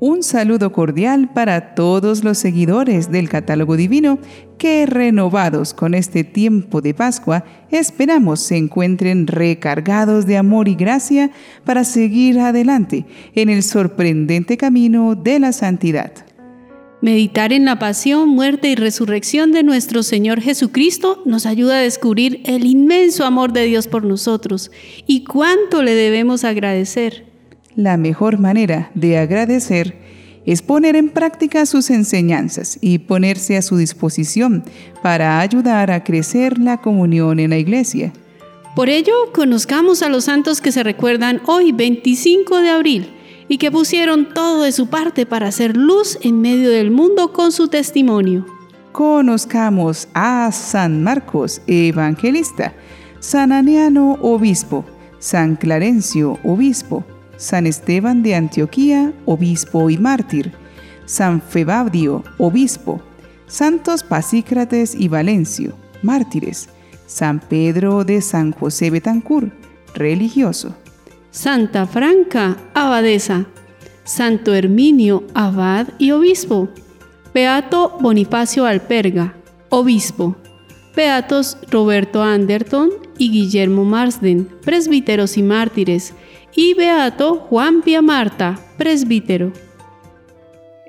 Un saludo cordial para todos los seguidores del catálogo divino que renovados con este tiempo de Pascua esperamos se encuentren recargados de amor y gracia para seguir adelante en el sorprendente camino de la santidad. Meditar en la pasión, muerte y resurrección de nuestro Señor Jesucristo nos ayuda a descubrir el inmenso amor de Dios por nosotros y cuánto le debemos agradecer. La mejor manera de agradecer es poner en práctica sus enseñanzas y ponerse a su disposición para ayudar a crecer la comunión en la iglesia. Por ello, conozcamos a los santos que se recuerdan hoy, 25 de abril, y que pusieron todo de su parte para hacer luz en medio del mundo con su testimonio. Conozcamos a San Marcos, evangelista, San Aniano, obispo, San Clarencio, obispo, San Esteban de Antioquía, obispo y mártir, San Febabdio, obispo, Santos Pasícrates y Valencio, mártires, San Pedro de San José Betancur, religioso, Santa Franca, abadesa, Santo Herminio, abad y obispo, Beato Bonifacio Alperga, obispo, Beatos Roberto Anderton y Guillermo Marsden, presbíteros y mártires, y Beato Juan Pia Marta, presbítero.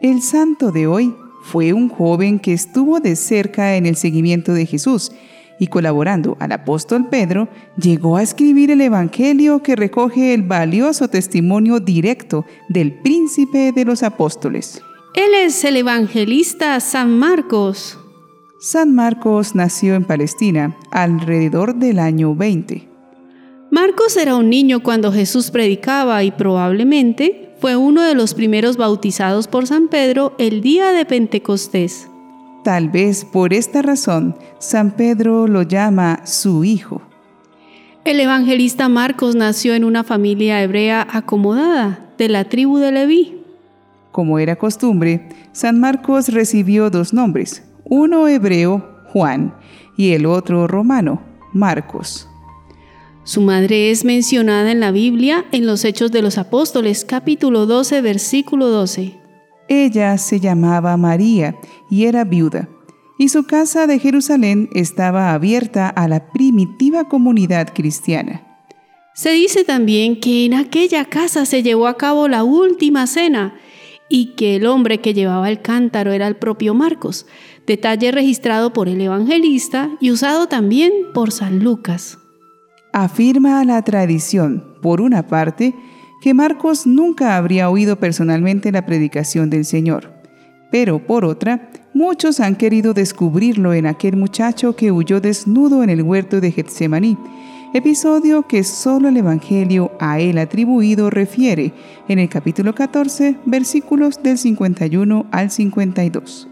El santo de hoy fue un joven que estuvo de cerca en el seguimiento de Jesús y colaborando al apóstol Pedro, llegó a escribir el Evangelio que recoge el valioso testimonio directo del príncipe de los apóstoles. Él es el evangelista San Marcos. San Marcos nació en Palestina alrededor del año 20. Marcos era un niño cuando Jesús predicaba y probablemente fue uno de los primeros bautizados por San Pedro el día de Pentecostés. Tal vez por esta razón San Pedro lo llama su hijo. El evangelista Marcos nació en una familia hebrea acomodada de la tribu de Leví. Como era costumbre, San Marcos recibió dos nombres, uno hebreo, Juan, y el otro romano, Marcos. Su madre es mencionada en la Biblia en los Hechos de los Apóstoles, capítulo 12, versículo 12. Ella se llamaba María y era viuda, y su casa de Jerusalén estaba abierta a la primitiva comunidad cristiana. Se dice también que en aquella casa se llevó a cabo la última cena y que el hombre que llevaba el cántaro era el propio Marcos, detalle registrado por el evangelista y usado también por San Lucas. Afirma la tradición, por una parte, que Marcos nunca habría oído personalmente la predicación del Señor, pero por otra, muchos han querido descubrirlo en aquel muchacho que huyó desnudo en el huerto de Getsemaní, episodio que solo el Evangelio a él atribuido refiere en el capítulo 14, versículos del 51 al 52.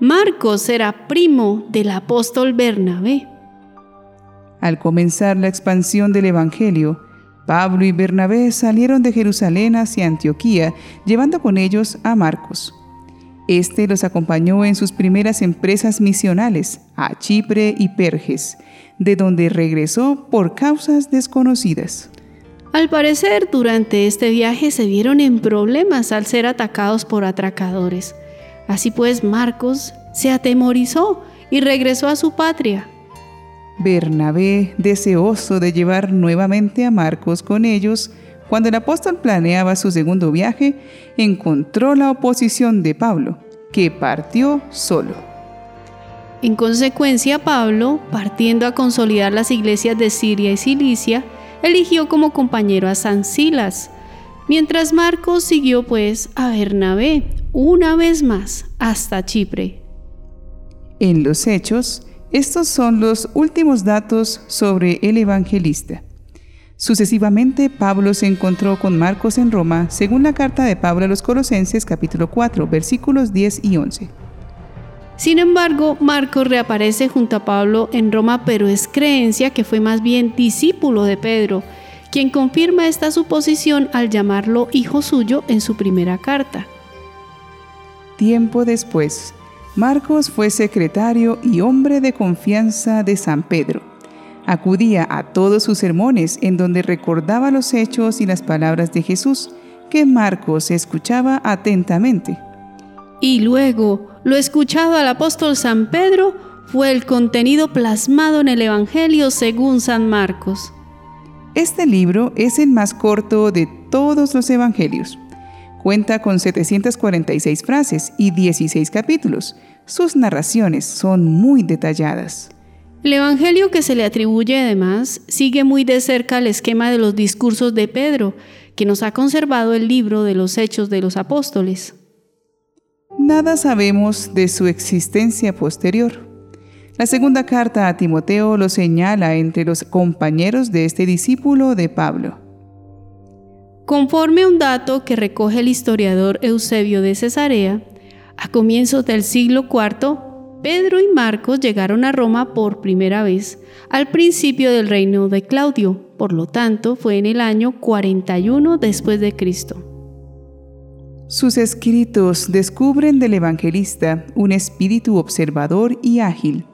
Marcos era primo del apóstol Bernabé. Al comenzar la expansión del Evangelio, Pablo y Bernabé salieron de Jerusalén hacia Antioquía, llevando con ellos a Marcos. Este los acompañó en sus primeras empresas misionales a Chipre y Perges, de donde regresó por causas desconocidas. Al parecer, durante este viaje se vieron en problemas al ser atacados por atracadores. Así pues, Marcos se atemorizó y regresó a su patria. Bernabé, deseoso de llevar nuevamente a Marcos con ellos, cuando el apóstol planeaba su segundo viaje, encontró la oposición de Pablo, que partió solo. En consecuencia, Pablo, partiendo a consolidar las iglesias de Siria y Cilicia, eligió como compañero a San Silas, mientras Marcos siguió pues a Bernabé una vez más hasta Chipre. En los hechos, estos son los últimos datos sobre el evangelista. Sucesivamente, Pablo se encontró con Marcos en Roma, según la carta de Pablo a los Colosenses capítulo 4, versículos 10 y 11. Sin embargo, Marcos reaparece junto a Pablo en Roma, pero es creencia que fue más bien discípulo de Pedro, quien confirma esta suposición al llamarlo hijo suyo en su primera carta. Tiempo después, Marcos fue secretario y hombre de confianza de San Pedro. Acudía a todos sus sermones en donde recordaba los hechos y las palabras de Jesús, que Marcos escuchaba atentamente. Y luego, lo escuchado al apóstol San Pedro fue el contenido plasmado en el Evangelio según San Marcos. Este libro es el más corto de todos los Evangelios. Cuenta con 746 frases y 16 capítulos. Sus narraciones son muy detalladas. El Evangelio que se le atribuye además sigue muy de cerca el esquema de los discursos de Pedro, que nos ha conservado el libro de los Hechos de los Apóstoles. Nada sabemos de su existencia posterior. La segunda carta a Timoteo lo señala entre los compañeros de este discípulo de Pablo. Conforme a un dato que recoge el historiador Eusebio de Cesarea, a comienzos del siglo IV, Pedro y Marcos llegaron a Roma por primera vez al principio del reino de Claudio, por lo tanto fue en el año 41 después de Cristo. Sus escritos descubren del evangelista un espíritu observador y ágil.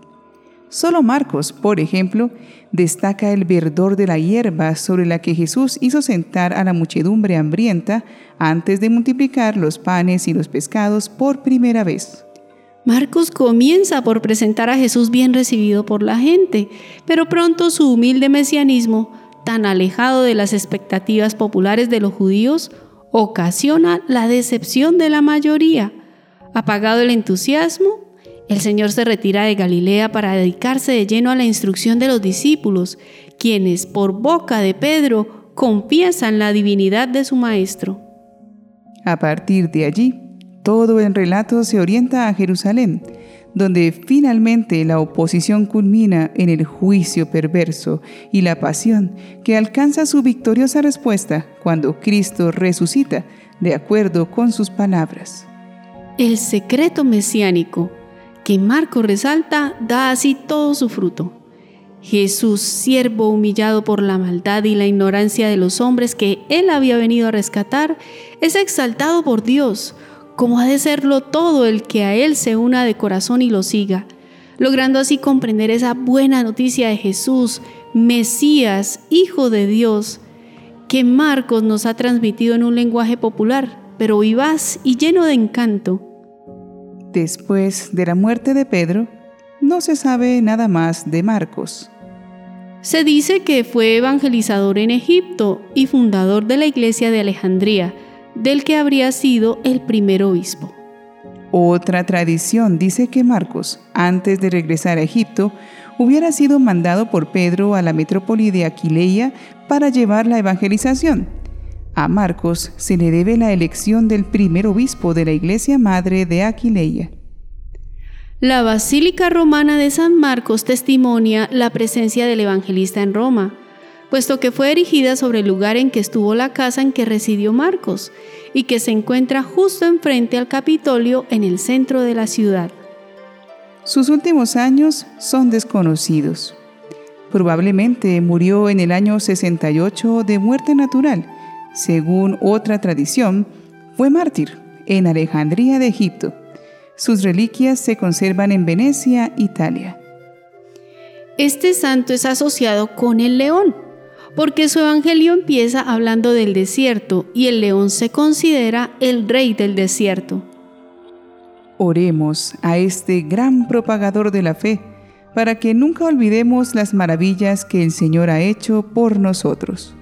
Solo Marcos, por ejemplo, destaca el verdor de la hierba sobre la que Jesús hizo sentar a la muchedumbre hambrienta antes de multiplicar los panes y los pescados por primera vez. Marcos comienza por presentar a Jesús bien recibido por la gente, pero pronto su humilde mesianismo, tan alejado de las expectativas populares de los judíos, ocasiona la decepción de la mayoría. Apagado el entusiasmo, el Señor se retira de Galilea para dedicarse de lleno a la instrucción de los discípulos, quienes por boca de Pedro confiesan la divinidad de su Maestro. A partir de allí, todo el relato se orienta a Jerusalén, donde finalmente la oposición culmina en el juicio perverso y la pasión que alcanza su victoriosa respuesta cuando Cristo resucita de acuerdo con sus palabras. El secreto mesiánico que Marco resalta da así todo su fruto. Jesús, siervo humillado por la maldad y la ignorancia de los hombres que él había venido a rescatar, es exaltado por Dios, como ha de serlo todo el que a Él se una de corazón y lo siga, logrando así comprender esa buena noticia de Jesús, Mesías, Hijo de Dios, que Marcos nos ha transmitido en un lenguaje popular, pero vivaz y lleno de encanto. Después de la muerte de Pedro, no se sabe nada más de Marcos. Se dice que fue evangelizador en Egipto y fundador de la iglesia de Alejandría, del que habría sido el primer obispo. Otra tradición dice que Marcos, antes de regresar a Egipto, hubiera sido mandado por Pedro a la metrópoli de Aquileia para llevar la evangelización. A Marcos se le debe la elección del primer obispo de la iglesia madre de Aquileia. La Basílica Romana de San Marcos testimonia la presencia del evangelista en Roma puesto que fue erigida sobre el lugar en que estuvo la casa en que residió Marcos y que se encuentra justo enfrente al Capitolio en el centro de la ciudad. Sus últimos años son desconocidos. Probablemente murió en el año 68 de muerte natural. Según otra tradición, fue mártir en Alejandría de Egipto. Sus reliquias se conservan en Venecia, Italia. Este santo es asociado con el león, porque su evangelio empieza hablando del desierto y el león se considera el rey del desierto. Oremos a este gran propagador de la fe para que nunca olvidemos las maravillas que el Señor ha hecho por nosotros.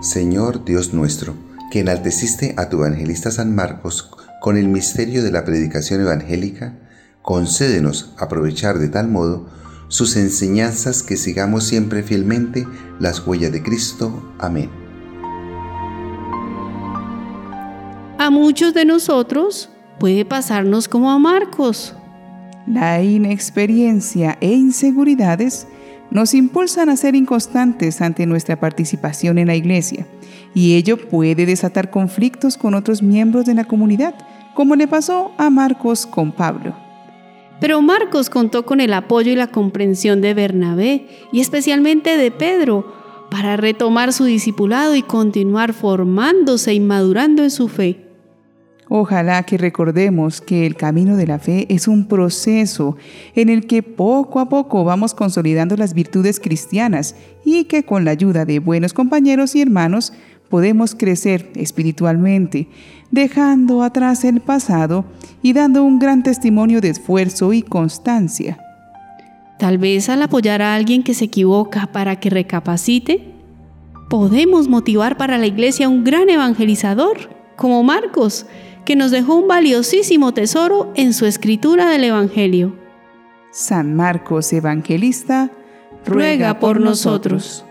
Señor Dios nuestro, que enalteciste a tu evangelista San Marcos con el misterio de la predicación evangélica, concédenos aprovechar de tal modo sus enseñanzas que sigamos siempre fielmente las huellas de Cristo. Amén. A muchos de nosotros puede pasarnos como a Marcos. La inexperiencia e inseguridades nos impulsan a ser inconstantes ante nuestra participación en la iglesia, y ello puede desatar conflictos con otros miembros de la comunidad, como le pasó a Marcos con Pablo. Pero Marcos contó con el apoyo y la comprensión de Bernabé y especialmente de Pedro para retomar su discipulado y continuar formándose y madurando en su fe. Ojalá que recordemos que el camino de la fe es un proceso en el que poco a poco vamos consolidando las virtudes cristianas y que con la ayuda de buenos compañeros y hermanos podemos crecer espiritualmente, dejando atrás el pasado y dando un gran testimonio de esfuerzo y constancia. Tal vez al apoyar a alguien que se equivoca para que recapacite, podemos motivar para la iglesia un gran evangelizador, como Marcos, que nos dejó un valiosísimo tesoro en su escritura del Evangelio. San Marcos Evangelista, ruega por nosotros.